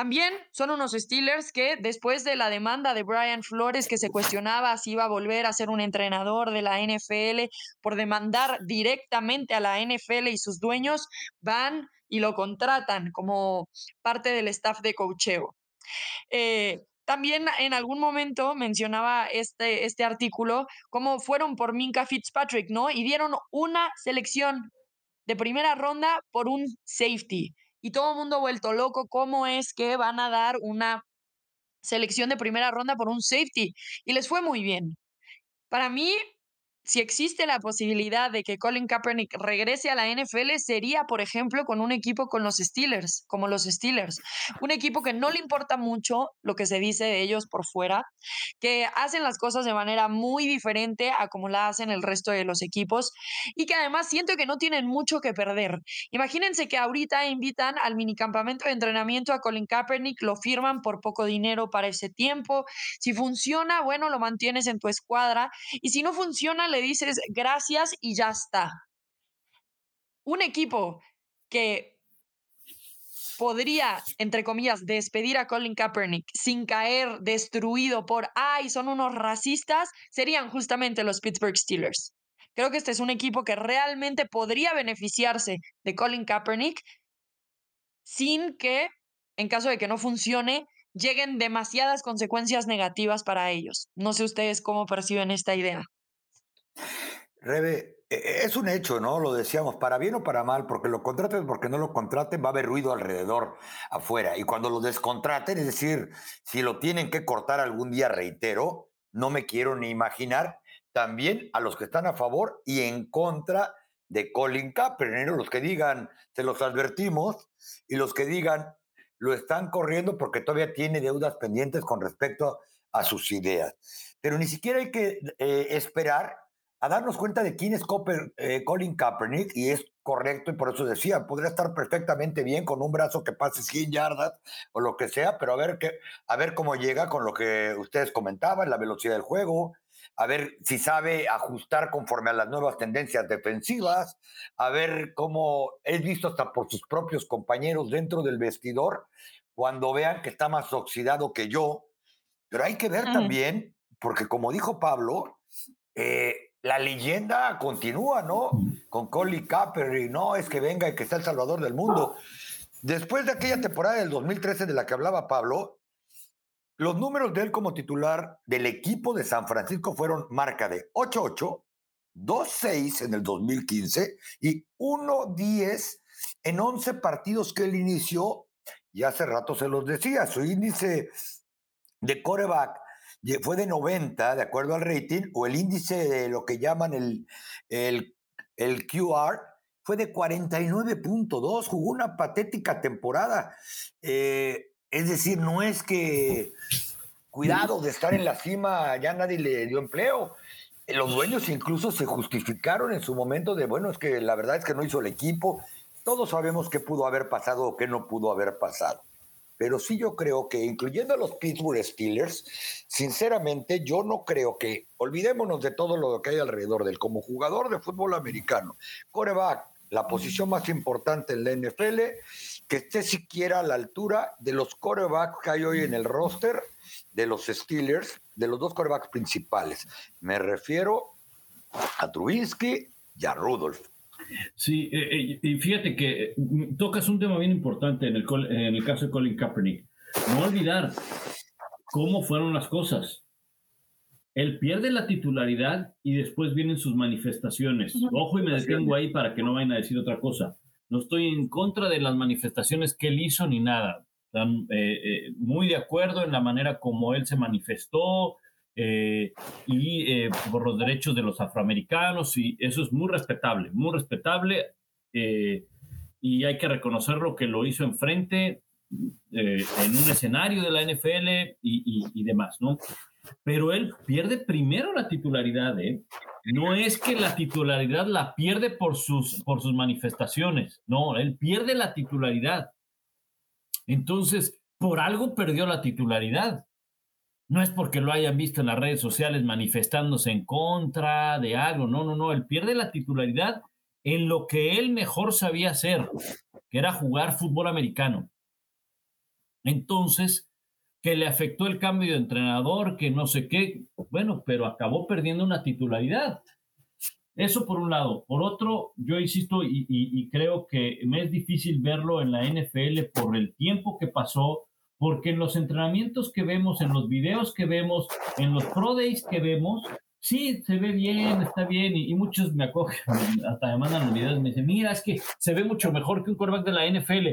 Speaker 1: También son unos Steelers que después de la demanda de Brian Flores que se cuestionaba si iba a volver a ser un entrenador de la NFL por demandar directamente a la NFL y sus dueños, van y lo contratan como parte del staff de cocheo. Eh, también en algún momento mencionaba este, este artículo cómo fueron por Minka Fitzpatrick, ¿no? Y dieron una selección de primera ronda por un safety y todo el mundo vuelto loco, ¿cómo es que van a dar una selección de primera ronda por un safety? Y les fue muy bien. Para mí, si existe la posibilidad de que Colin Kaepernick regrese a la NFL, sería, por ejemplo, con un equipo con los Steelers, como los Steelers. Un equipo que no le importa mucho lo que se dice de ellos por fuera, que hacen las cosas de manera muy diferente a como la hacen el resto de los equipos y que además siento que no tienen mucho que perder. Imagínense que ahorita invitan al minicampamento de entrenamiento a Colin Kaepernick, lo firman por poco dinero para ese tiempo. Si funciona, bueno, lo mantienes en tu escuadra y si no funciona, le dices gracias y ya está. Un equipo que podría, entre comillas, despedir a Colin Kaepernick sin caer destruido por, ay, son unos racistas, serían justamente los Pittsburgh Steelers. Creo que este es un equipo que realmente podría beneficiarse de Colin Kaepernick sin que, en caso de que no funcione, lleguen demasiadas consecuencias negativas para ellos. No sé ustedes cómo perciben esta idea.
Speaker 3: Rebe, e, es un hecho, ¿no? Lo decíamos, para bien o para mal, porque lo contraten, porque no lo contraten, va a haber ruido alrededor, afuera. Y cuando lo descontraten, es decir, si lo tienen que cortar algún día, reitero, no me quiero ni imaginar, también a los que están a favor y en contra de Colin Kaepernick, los que digan, se los advertimos, y los que digan, lo están corriendo porque todavía tiene deudas pendientes con respecto a sus ideas. Pero ni siquiera hay que eh, esperar a darnos cuenta de quién es eh, Colin Kaepernick, y es correcto, y por eso decía, podría estar perfectamente bien con un brazo que pase 100 yardas o lo que sea, pero a ver, qué, a ver cómo llega con lo que ustedes comentaban, la velocidad del juego, a ver si sabe ajustar conforme a las nuevas tendencias defensivas, a ver cómo es visto hasta por sus propios compañeros dentro del vestidor, cuando vean que está más oxidado que yo. Pero hay que ver también, porque como dijo Pablo, eh, la leyenda continúa, ¿no? Con Colin Kaepernick, no es que venga y que sea el salvador del mundo. Después de aquella temporada del 2013 de la que hablaba Pablo, los números de él como titular del equipo de San Francisco fueron marca de 8-8, 2-6 en el 2015 y 1-10 en 11 partidos que él inició. Y hace rato se los decía, su índice de coreback fue de 90, de acuerdo al rating, o el índice de lo que llaman el, el, el QR, fue de 49.2, jugó una patética temporada. Eh, es decir, no es que cuidado de estar en la cima, ya nadie le dio empleo. Los dueños incluso se justificaron en su momento de, bueno, es que la verdad es que no hizo el equipo. Todos sabemos qué pudo haber pasado o qué no pudo haber pasado. Pero sí yo creo que, incluyendo a los Pittsburgh Steelers, sinceramente yo no creo que, olvidémonos de todo lo que hay alrededor del como jugador de fútbol americano, coreback, la posición más importante en la NFL, que esté siquiera a la altura de los corebacks que hay hoy en el roster de los Steelers, de los dos corebacks principales. Me refiero a Trubinsky y a Rudolph.
Speaker 2: Sí, eh, eh, y fíjate que mm, tocas un tema bien importante en el, en el caso de Colin Kaepernick. No olvidar cómo fueron las cosas. Él pierde la titularidad y después vienen sus manifestaciones. Ojo y me detengo ahí para que no vayan a decir otra cosa. No estoy en contra de las manifestaciones que él hizo ni nada. Están eh, muy de acuerdo en la manera como él se manifestó, eh, y eh, por los derechos de los afroamericanos y eso es muy respetable, muy respetable eh, y hay que reconocerlo que lo hizo enfrente en un escenario de la NFL y, demás, ¿no? Pero él pierde primero la titularidad, ¿eh? No es que la titularidad la pierde por sus, por sus manifestaciones, no, él pierde la titularidad. Entonces, por algo perdió la titularidad no es porque lo hayan visto en las redes sociales manifestándose en contra de algo, no, no, no, él pierde la titularidad en lo que él mejor sabía hacer, que era jugar fútbol americano. Entonces, que le afectó el cambio de entrenador, que no sé qué, bueno, pero acabó perdiendo una titularidad. Eso por un lado. Por otro, yo insisto y, y creo que me es difícil verlo en la NFL por el tiempo que pasó, porque en los entrenamientos que vemos, en los videos que vemos, en los pro days que vemos, sí, se ve bien, está bien, y, muchos me acogen, hasta me mandan los videos y me dicen, mira, es que se ve mucho mejor que un quarterback de la NFL.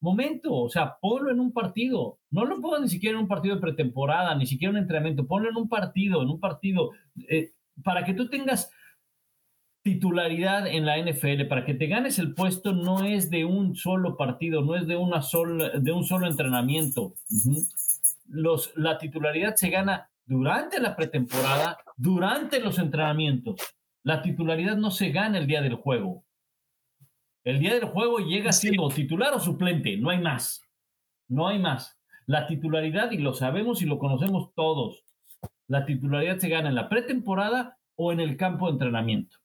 Speaker 2: Momento, o sea, ponlo en un partido. No lo pongo ni siquiera en un partido de pretemporada, ni siquiera en un entrenamiento. Ponlo en un partido, en un partido, eh, para que tú tengas titularidad en la NFL, para que te ganes el puesto, no es de un solo partido, no es de, una sola, de un solo entrenamiento. los, la titularidad se gana durante la pretemporada, durante los entrenamientos. La titularidad no se gana el día del juego. El día del juego llega siendo titular o suplente, no hay más. No hay más. La titularidad, y lo sabemos y lo conocemos todos, la titularidad se gana en la pretemporada o en el campo de entrenamiento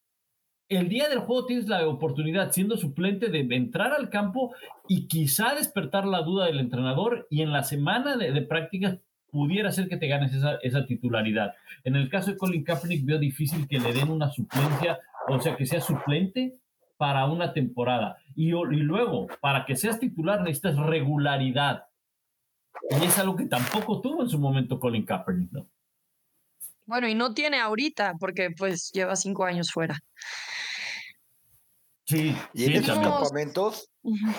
Speaker 2: el día del juego tienes la oportunidad, siendo suplente, de entrar al campo y quizá despertar la duda del entrenador y en la semana de, de prácticas pudiera ser que te ganes esa, titularidad. En el caso de Colin Kaepernick veo difícil que le den una suplencia, o sea, que sea suplente para una temporada. Y, y luego, para que seas titular necesitas regularidad. Y es algo que tampoco tuvo en su momento Colin Kaepernick, ¿no?
Speaker 1: Bueno, y no tiene ahorita, porque pues lleva cinco años fuera.
Speaker 2: Sí,
Speaker 3: y en esos campamentos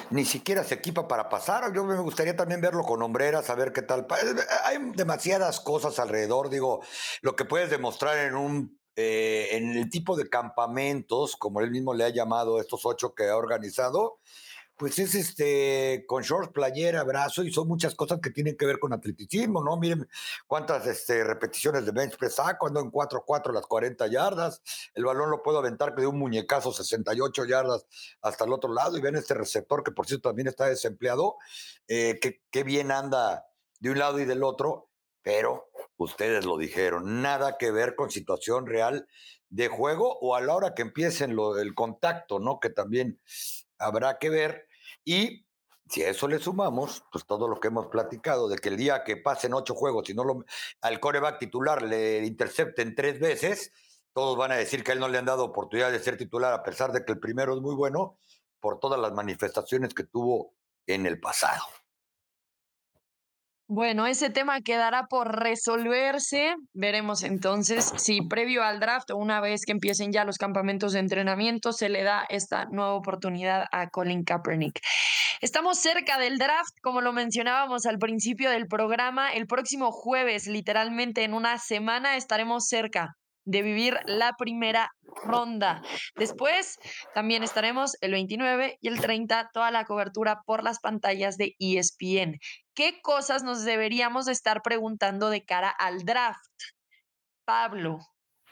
Speaker 3: ni siquiera se equipa para pasar. Yo me gustaría también verlo con hombreras, saber qué tal. Eh, hay demasiadas cosas alrededor, digo, lo que puedes demostrar en un eh, en el tipo de campamentos, como él mismo le ha llamado estos ocho que ha organizado, pues es este con shorts, playera, brazo y son muchas cosas que tienen que ver con atleticismo, ¿no? Miren cuántas este, repeticiones de bench press saco, ando en 4-4 las 40 yardas, el balón lo puedo aventar de un muñecazo 68 yardas hasta el otro lado y ven este receptor que por cierto también está desempleado, eh, que, bien anda de un lado y del otro, pero ustedes lo dijeron, nada que ver con situación real de juego o a la hora que empiecen lo, el contacto, ¿no? Que también habrá que ver y si a eso le sumamos, pues todo lo que hemos platicado, de que el día que pasen ocho juegos, si no lo, al coreback titular le intercepten tres veces, todos van a decir que a él no le han dado oportunidad de ser titular, a pesar de que el primero es muy bueno, por todas las manifestaciones que tuvo en el pasado.
Speaker 1: Bueno, ese tema quedará por resolverse. Veremos entonces si previo al draft una vez que empiecen ya los campamentos de entrenamiento se le da esta nueva oportunidad a Colin Kaepernick. Estamos cerca del draft, como lo mencionábamos al principio del programa. El próximo jueves, literalmente en una semana, estaremos cerca de vivir la primera ronda. Después también estaremos el 29 y el 30, toda la cobertura por las pantallas de ESPN. ¿Qué cosas nos deberíamos estar preguntando de cara al draft? Pablo.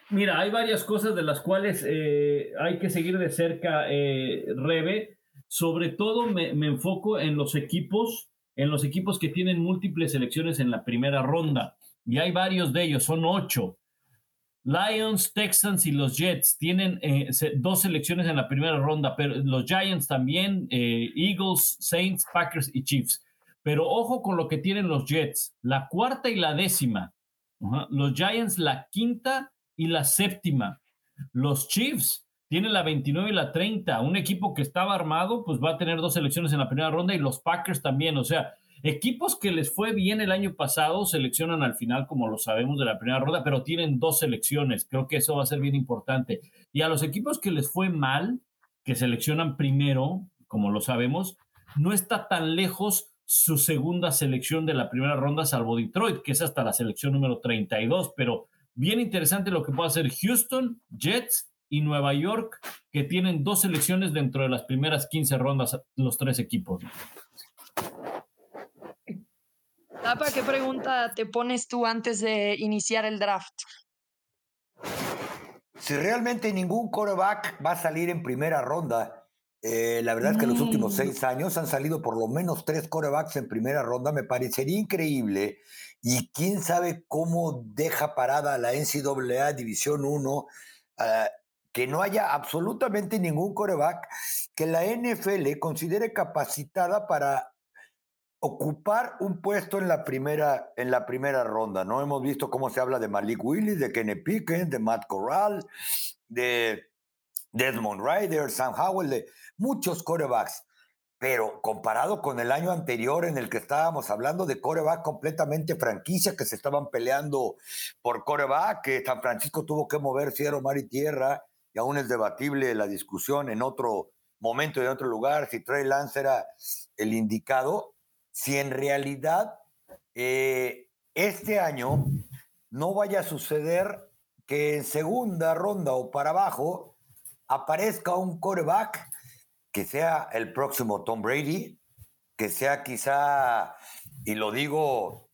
Speaker 2: Mira, hay varias cosas de las cuales eh, hay que seguir de cerca, eh, Rebe. Sobre todo me, me enfoco en los equipos, en los equipos que tienen múltiples selecciones en la primera ronda. Y hay varios de ellos, son ocho. Lions, Texans y los Jets tienen eh, dos selecciones en la primera ronda, pero los Giants también, eh, Eagles, Saints, Packers y Chiefs. Pero ojo con lo que tienen los Jets, la cuarta y la décima. Los Giants la quinta y la séptima. Los Chiefs tienen la 29 y la 30. Un equipo que estaba armado, pues va a tener dos selecciones en la primera ronda y los Packers también. O sea, Equipos que les fue bien el año pasado seleccionan al final, como lo sabemos, de la primera ronda, pero tienen dos selecciones. Creo que eso va a ser bien importante. Y a los equipos que les fue mal, que seleccionan primero, como lo sabemos, no está tan lejos su segunda selección de la primera ronda, salvo Detroit, que es hasta la selección número 32. Pero bien interesante lo que puede hacer Houston, Jets y Nueva York, que tienen dos selecciones dentro de las primeras 15 rondas, los tres equipos.
Speaker 1: Tapa, ¿qué pregunta te pones tú antes de iniciar el draft?
Speaker 3: Si realmente ningún quarterback va a salir en primera ronda, eh, la verdad es que en los últimos mm. seis años han salido por lo menos tres quarterbacks en primera ronda, me parecería increíble. Y quién sabe cómo deja parada la NCAA División 1 ah, que no haya absolutamente ningún quarterback que la NFL considere capacitada para ocupar un puesto en la primera, en la primera ronda, ¿no? Hemos visto cómo se habla de Malik Willis, de Kenny de Matt Corral, de Desmond Ryder, Sam Howell, de muchos corebacks. Pero comparado con el año anterior en el que estábamos hablando de coreback completamente franquicia, que se estaban peleando por coreback, que San Francisco tuvo que mover cielo, mar y tierra, y aún es debatible la discusión en otro momento y en otro lugar, si Trey Lance era el indicado, si en realidad eh, este año no vaya a suceder que en segunda ronda o para abajo aparezca un coreback que sea el próximo Tom Brady, que sea quizá, y lo digo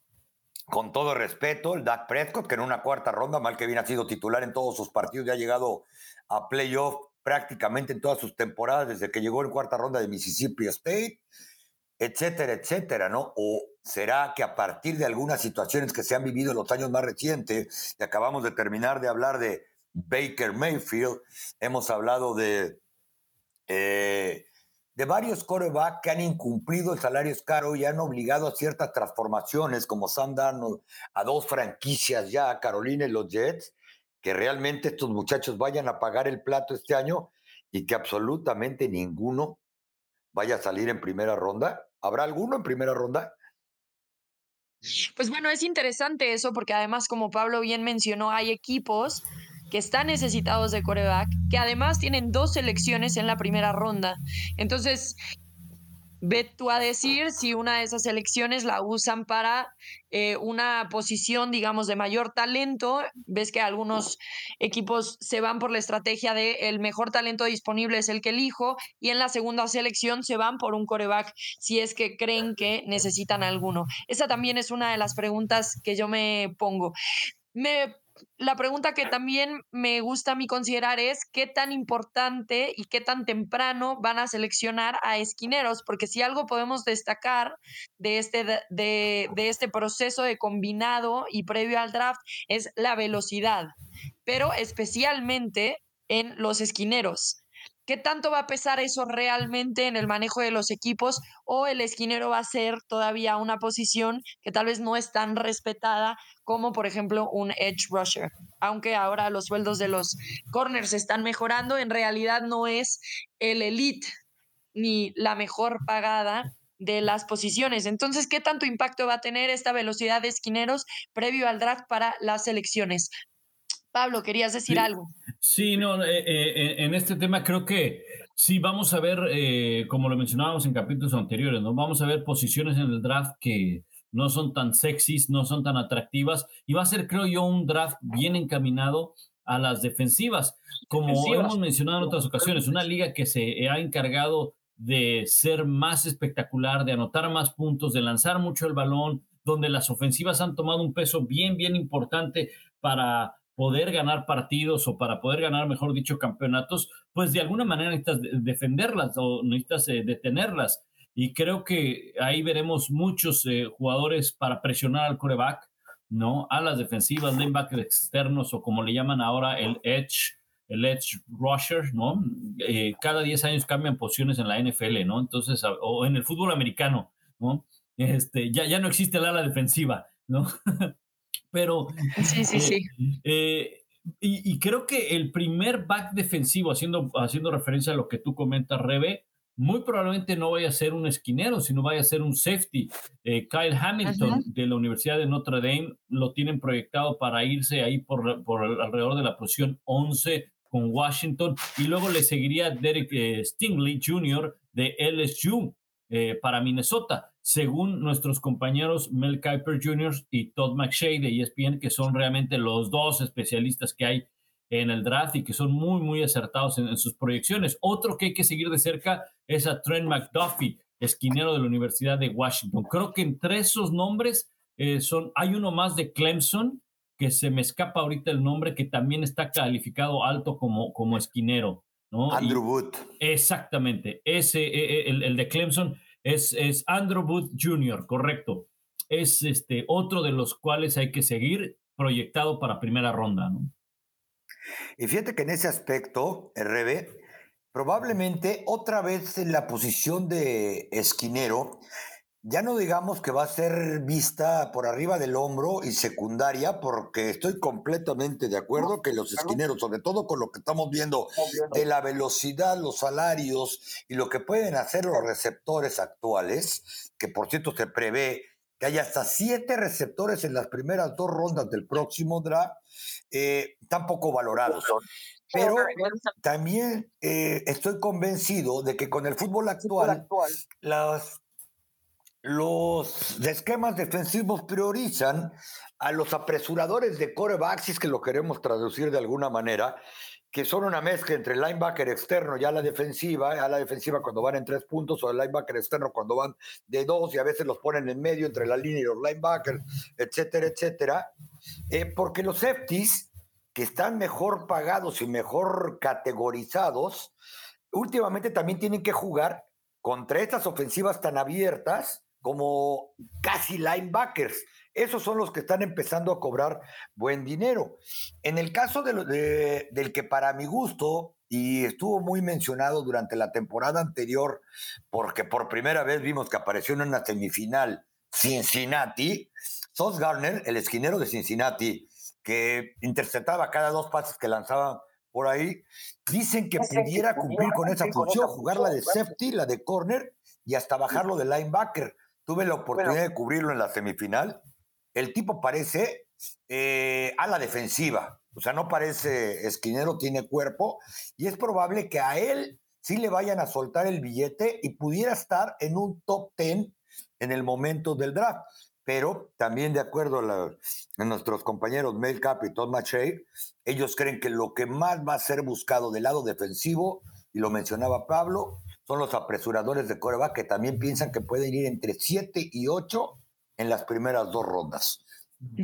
Speaker 3: con todo respeto, el Dak Prescott, que en una cuarta ronda, mal que bien ha sido titular en todos sus partidos, ya ha llegado a playoff prácticamente en todas sus temporadas desde que llegó en cuarta ronda de Mississippi State etcétera, etcétera, ¿no? O será que a partir de algunas situaciones que se han vivido en los años más recientes, y acabamos de terminar de hablar de Baker Mayfield, hemos hablado de, eh, de varios corebacks que han incumplido el salario caro y han obligado a ciertas transformaciones, como Sam Darnold, a dos franquicias ya, Carolina y los Jets, que realmente estos muchachos vayan a pagar el plato este año y que absolutamente ninguno vaya a salir en primera ronda? ¿Habrá alguno en primera ronda?
Speaker 1: Pues bueno, es interesante eso porque además, como Pablo bien mencionó, hay equipos que están necesitados de coreback, que además tienen dos selecciones en la primera ronda. Entonces, Ve tú a decir si una de esas elecciones la usan para eh, una posición, digamos, de mayor talento. Ves que algunos equipos se van por la estrategia de el mejor talento disponible es el que elijo y en la segunda selección se van por un coreback si es que creen que necesitan alguno. Esa también es una de las preguntas que yo me pongo. Me la pregunta que también me gusta a mí considerar es qué tan importante y qué tan temprano van a seleccionar a esquineros, porque si algo podemos destacar de este, de, de este proceso de combinado y previo al draft es la velocidad, pero especialmente en los esquineros. ¿Qué tanto va a pesar eso realmente en el manejo de los equipos? ¿O el esquinero va a ser todavía una posición que tal vez no es tan respetada como, por ejemplo, un edge rusher? Aunque ahora los sueldos de los corners están mejorando, en realidad no es el elite ni la mejor pagada de las posiciones. Entonces, ¿qué tanto impacto va a tener esta velocidad de esquineros previo al draft para las selecciones? Pablo, querías decir algo.
Speaker 2: Sí, no, eh, eh, en este tema creo que sí vamos a ver, eh, como lo mencionábamos en capítulos anteriores, ¿no? Vamos a ver posiciones en el draft que no son tan sexys, no son tan atractivas, y va a ser, creo yo, un draft bien encaminado a las defensivas. Como hemos mencionado en otras ocasiones, una liga que se ha encargado de ser más espectacular, de anotar más puntos, de lanzar mucho el balón, donde las ofensivas han tomado un peso bien, bien importante para poder ganar partidos o para poder ganar, mejor dicho, campeonatos, pues de alguna manera necesitas defenderlas o necesitas eh, detenerlas. Y creo que ahí veremos muchos eh, jugadores para presionar al coreback, ¿no? A las defensivas, linebackers externos o como le llaman ahora el edge, el edge rusher, ¿no? Eh, cada 10 años cambian posiciones en la NFL, ¿no? Entonces, o en el fútbol americano, ¿no? Este, ya, ya no existe el ala defensiva, ¿no? Pero.
Speaker 1: Sí, sí, sí.
Speaker 2: Eh, y, creo que el primer back defensivo, haciendo, haciendo referencia a lo que tú comentas, Rebe, muy probablemente no vaya a ser un esquinero, sino vaya a ser un safety. Eh, Kyle Hamilton de la Universidad de Notre Dame lo tienen proyectado para irse ahí por, por alrededor de la posición 11 con Washington y luego le seguiría Derek eh, Stingley Jr. de LSU para Minnesota según nuestros compañeros Mel Kiper Jr. y Todd McShay de ESPN, que son realmente los dos especialistas que hay en el draft y que son muy, muy acertados en, sus proyecciones. Otro que hay que seguir de cerca es a Trent McDuffie, esquinero de la Universidad de Washington. Creo que entre esos nombres eh, son, hay uno más de Clemson, que se me escapa ahorita el nombre, que también está calificado alto como, como esquinero. ¿no?
Speaker 3: Andrew Wood.
Speaker 2: Exactamente, ese, e, e, el, el de Clemson es, es Andrew Booth Jr., correcto. Es este, otro de los cuales hay que seguir proyectado para primera ronda. ¿no?
Speaker 3: Y fíjate que en ese aspecto, RB, probablemente otra vez en la posición de esquinero, ya no digamos que va a ser vista por arriba del hombro y secundaria, porque estoy completamente de acuerdo que los esquineros, sobre todo con lo que estamos viendo de la velocidad, los salarios y lo que pueden hacer los receptores actuales, que por cierto se prevé que haya hasta siete receptores en las primeras dos rondas del próximo draft, eh, tan poco valorados. Pero también eh, estoy convencido de que con el fútbol actual, las los esquemas defensivos priorizan a los apresuradores de corebacks, si es que lo queremos traducir de alguna manera, que son una mezcla entre el linebacker externo y a la defensiva, a la defensiva cuando van en tres puntos, o el linebacker externo cuando van de dos, y a veces los ponen en medio entre la línea y los linebackers, etcétera, etcétera. Eh, porque los safeties, que están mejor pagados y mejor categorizados, últimamente también tienen que jugar contra estas ofensivas tan abiertas como casi linebackers. Esos son los que están empezando a cobrar buen dinero. En el caso de, del que para mi gusto, y estuvo muy mencionado durante la temporada anterior, porque por primera vez vimos que apareció en una semifinal Cincinnati, Sos Garner, el esquinero de Cincinnati, que interceptaba cada dos pases que lanzaban por ahí, dicen que pudiera cumplir con esa función, jugar la de safety, la de corner y hasta bajarlo de linebacker. Tuve la oportunidad de cubrirlo en la semifinal. El tipo parece eh, a la defensiva, o sea, no parece esquinero, tiene cuerpo, y es probable que a él sí le vayan a soltar el billete y pudiera estar en un top 10 en el momento del draft. Pero también de acuerdo a, nuestros compañeros Mel Cap y Todd Machay, ellos creen que lo que más va a ser buscado del lado defensivo, y lo mencionaba Pablo, son los apresuradores de coreback que también piensan que pueden ir entre 7 y 8 en las primeras dos rondas.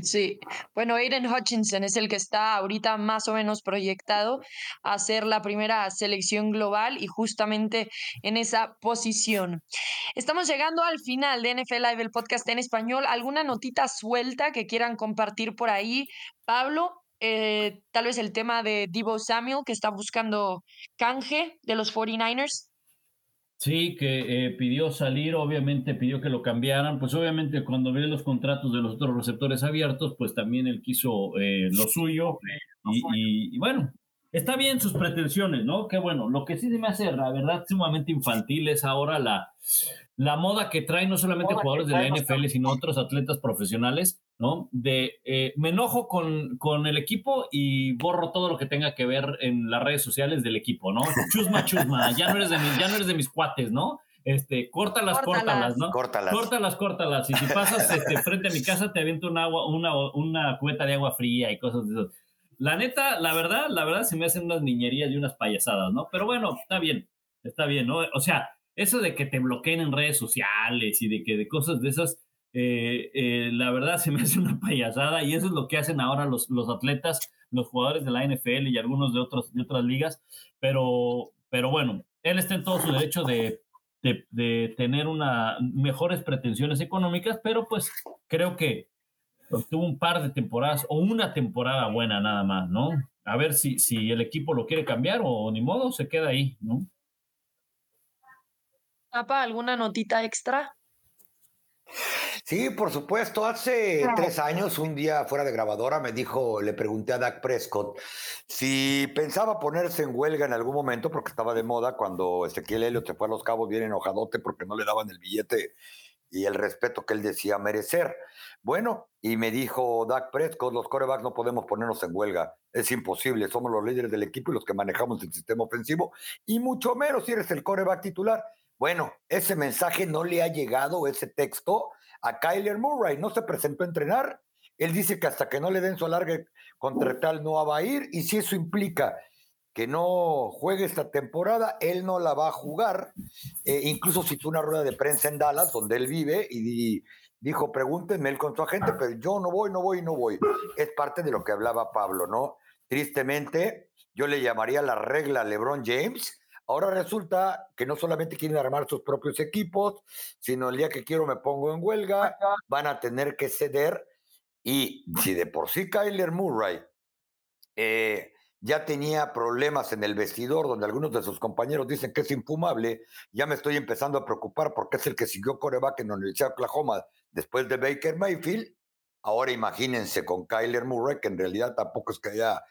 Speaker 1: Sí, bueno, Aiden Hutchinson es el que está ahorita más o menos proyectado a ser la primera selección global y justamente en esa posición. Estamos llegando al final de NFL Live, el podcast en español. ¿Alguna notita suelta que quieran compartir por ahí? Pablo, eh, tal vez el tema de Divo Samuel que está buscando canje de los 49ers.
Speaker 2: Sí, que eh, pidió salir, obviamente pidió que lo cambiaran, pues obviamente cuando ve los contratos de los otros receptores abiertos, pues también él quiso eh, lo suyo y, bueno, está bien sus pretensiones, ¿no? Qué bueno, lo que sí se me hace, la verdad, sumamente infantil es ahora la, la moda que traen no solamente jugadores de la NFL, sino otros atletas profesionales, ¿no? De eh, me enojo con, con, el equipo y borro todo lo que tenga que ver en las redes sociales del equipo, ¿no? Chusma, chusma, ya no eres de mis, ya no eres de mis cuates, ¿no? Este, córtalas, córtalas, ¿no?
Speaker 3: Córtalas.
Speaker 2: Córtalas, córtalas. Y si pasas este, frente a mi casa, te aviento un agua, una, una cubeta de agua fría y cosas de eso. la neta, la verdad, la verdad se me hacen unas niñerías y unas payasadas, ¿no? Pero bueno, está bien, está bien, ¿no? O sea, eso de que te bloqueen en redes sociales y de que de cosas de esas, eh, eh, la verdad se me hace una payasada y eso es lo que hacen ahora los, los atletas, los jugadores de la NFL y algunos de, otros, de otras ligas, pero, pero bueno, él está en todo su derecho de, de, tener una, mejores pretensiones económicas, pero pues creo que tuvo un par de temporadas o una temporada buena nada más, ¿no? A ver si, si el equipo lo quiere cambiar o ni modo, se queda ahí, ¿no?
Speaker 1: Apa, ¿alguna notita extra?
Speaker 3: Sí, por supuesto. Hace tres años, un día fuera de grabadora, me dijo, le pregunté a Dak Prescott si pensaba ponerse en huelga en algún momento, porque estaba de moda cuando Ezequiel Elliott se fue a los cabos bien enojadote porque no le daban el billete y el respeto que él decía merecer. Bueno, y me dijo Dak Prescott, los corebacks no podemos ponernos en huelga, es imposible, somos los líderes del equipo y los que manejamos el sistema ofensivo, y mucho menos si eres el coreback titular. Bueno, ese mensaje no le ha llegado, ese texto, a Kyler Murray, no se presentó a entrenar, él dice que hasta que no le den su alargue contractual no va a ir, y si eso implica que no juegue esta temporada, él no la va a jugar. Eh, incluso citó una rueda de prensa en Dallas, donde él vive, y dijo, pregúntenme él con su agente, pero yo no voy, no voy, no voy. Es parte de lo que hablaba Pablo, ¿no? Tristemente, yo le llamaría la regla LeBron James. Ahora resulta que no solamente quieren armar sus propios equipos, sino el día que quiero me pongo en huelga, van a tener que ceder. Y si de por sí Kyler Murray eh, ya tenía problemas en el vestidor, donde algunos de sus compañeros dicen que es infumable, ya me estoy empezando a preocupar porque es el que siguió coreback en la Universidad de Oklahoma después de Baker Mayfield. Ahora imagínense con Kyler Murray, que en realidad tampoco es que haya...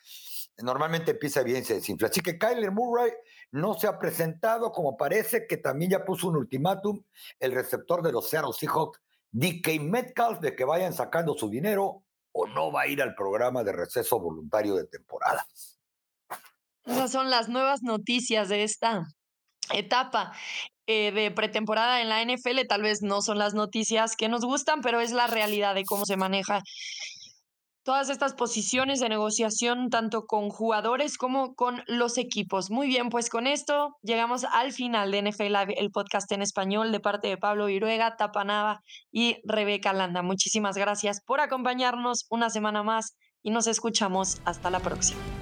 Speaker 3: Normalmente empieza bien, se desinfla. Así que Kyler Murray no se ha presentado, como parece que también ya puso un ultimátum el receptor de los Seattle Seahawks, DK Metcalf, de que vayan sacando su dinero o no va a ir al programa de receso voluntario de temporada.
Speaker 1: Esas son las nuevas noticias de esta etapa eh, de pretemporada en la NFL. Tal vez no son las noticias que nos gustan, pero es la realidad de cómo se maneja todas estas posiciones de negociación, tanto con jugadores como con los equipos. Muy bien, pues con esto llegamos al final de NFL el podcast en español de parte de Pablo Viruega, Tapanava y Rebeca Landa. Muchísimas gracias por acompañarnos una semana más y nos escuchamos hasta la próxima.